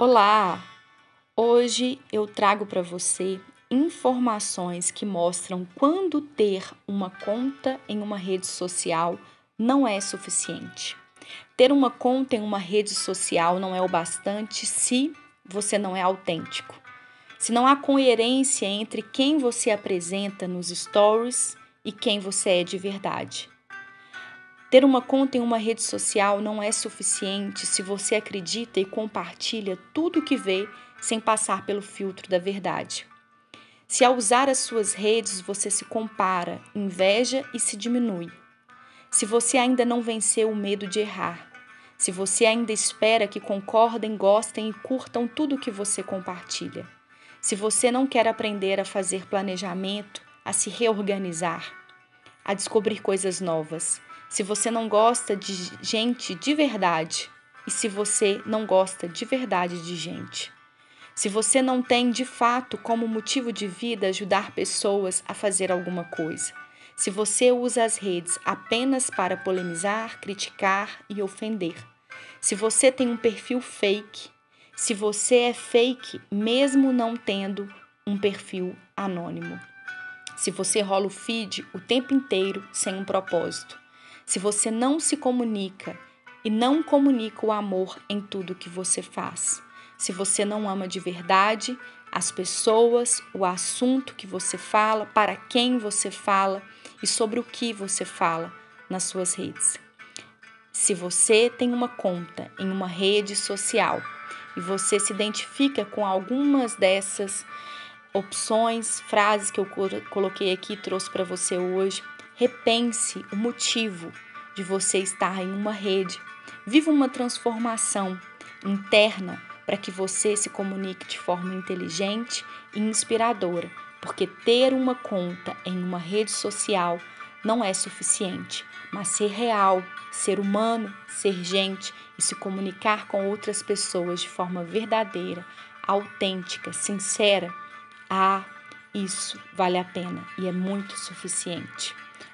Olá! Hoje eu trago para você informações que mostram quando ter uma conta em uma rede social não é suficiente. Ter uma conta em uma rede social não é o bastante se você não é autêntico. Se não há coerência entre quem você apresenta nos stories e quem você é de verdade. Ter uma conta em uma rede social não é suficiente se você acredita e compartilha tudo o que vê sem passar pelo filtro da verdade. Se ao usar as suas redes você se compara, inveja e se diminui. Se você ainda não venceu o medo de errar. Se você ainda espera que concordem, gostem e curtam tudo o que você compartilha. Se você não quer aprender a fazer planejamento, a se reorganizar, a descobrir coisas novas se você não gosta de gente de verdade e se você não gosta de verdade de gente. Se você não tem de fato como motivo de vida ajudar pessoas a fazer alguma coisa. Se você usa as redes apenas para polemizar, criticar e ofender. Se você tem um perfil fake. Se você é fake mesmo não tendo um perfil anônimo. Se você rola o feed o tempo inteiro sem um propósito se você não se comunica e não comunica o amor em tudo que você faz. Se você não ama de verdade as pessoas, o assunto que você fala, para quem você fala e sobre o que você fala nas suas redes. Se você tem uma conta em uma rede social e você se identifica com algumas dessas opções, frases que eu coloquei aqui e trouxe para você hoje, Repense o motivo de você estar em uma rede. Viva uma transformação interna para que você se comunique de forma inteligente e inspiradora, porque ter uma conta em uma rede social não é suficiente, mas ser real, ser humano, ser gente e se comunicar com outras pessoas de forma verdadeira, autêntica, sincera, ah, isso vale a pena e é muito suficiente.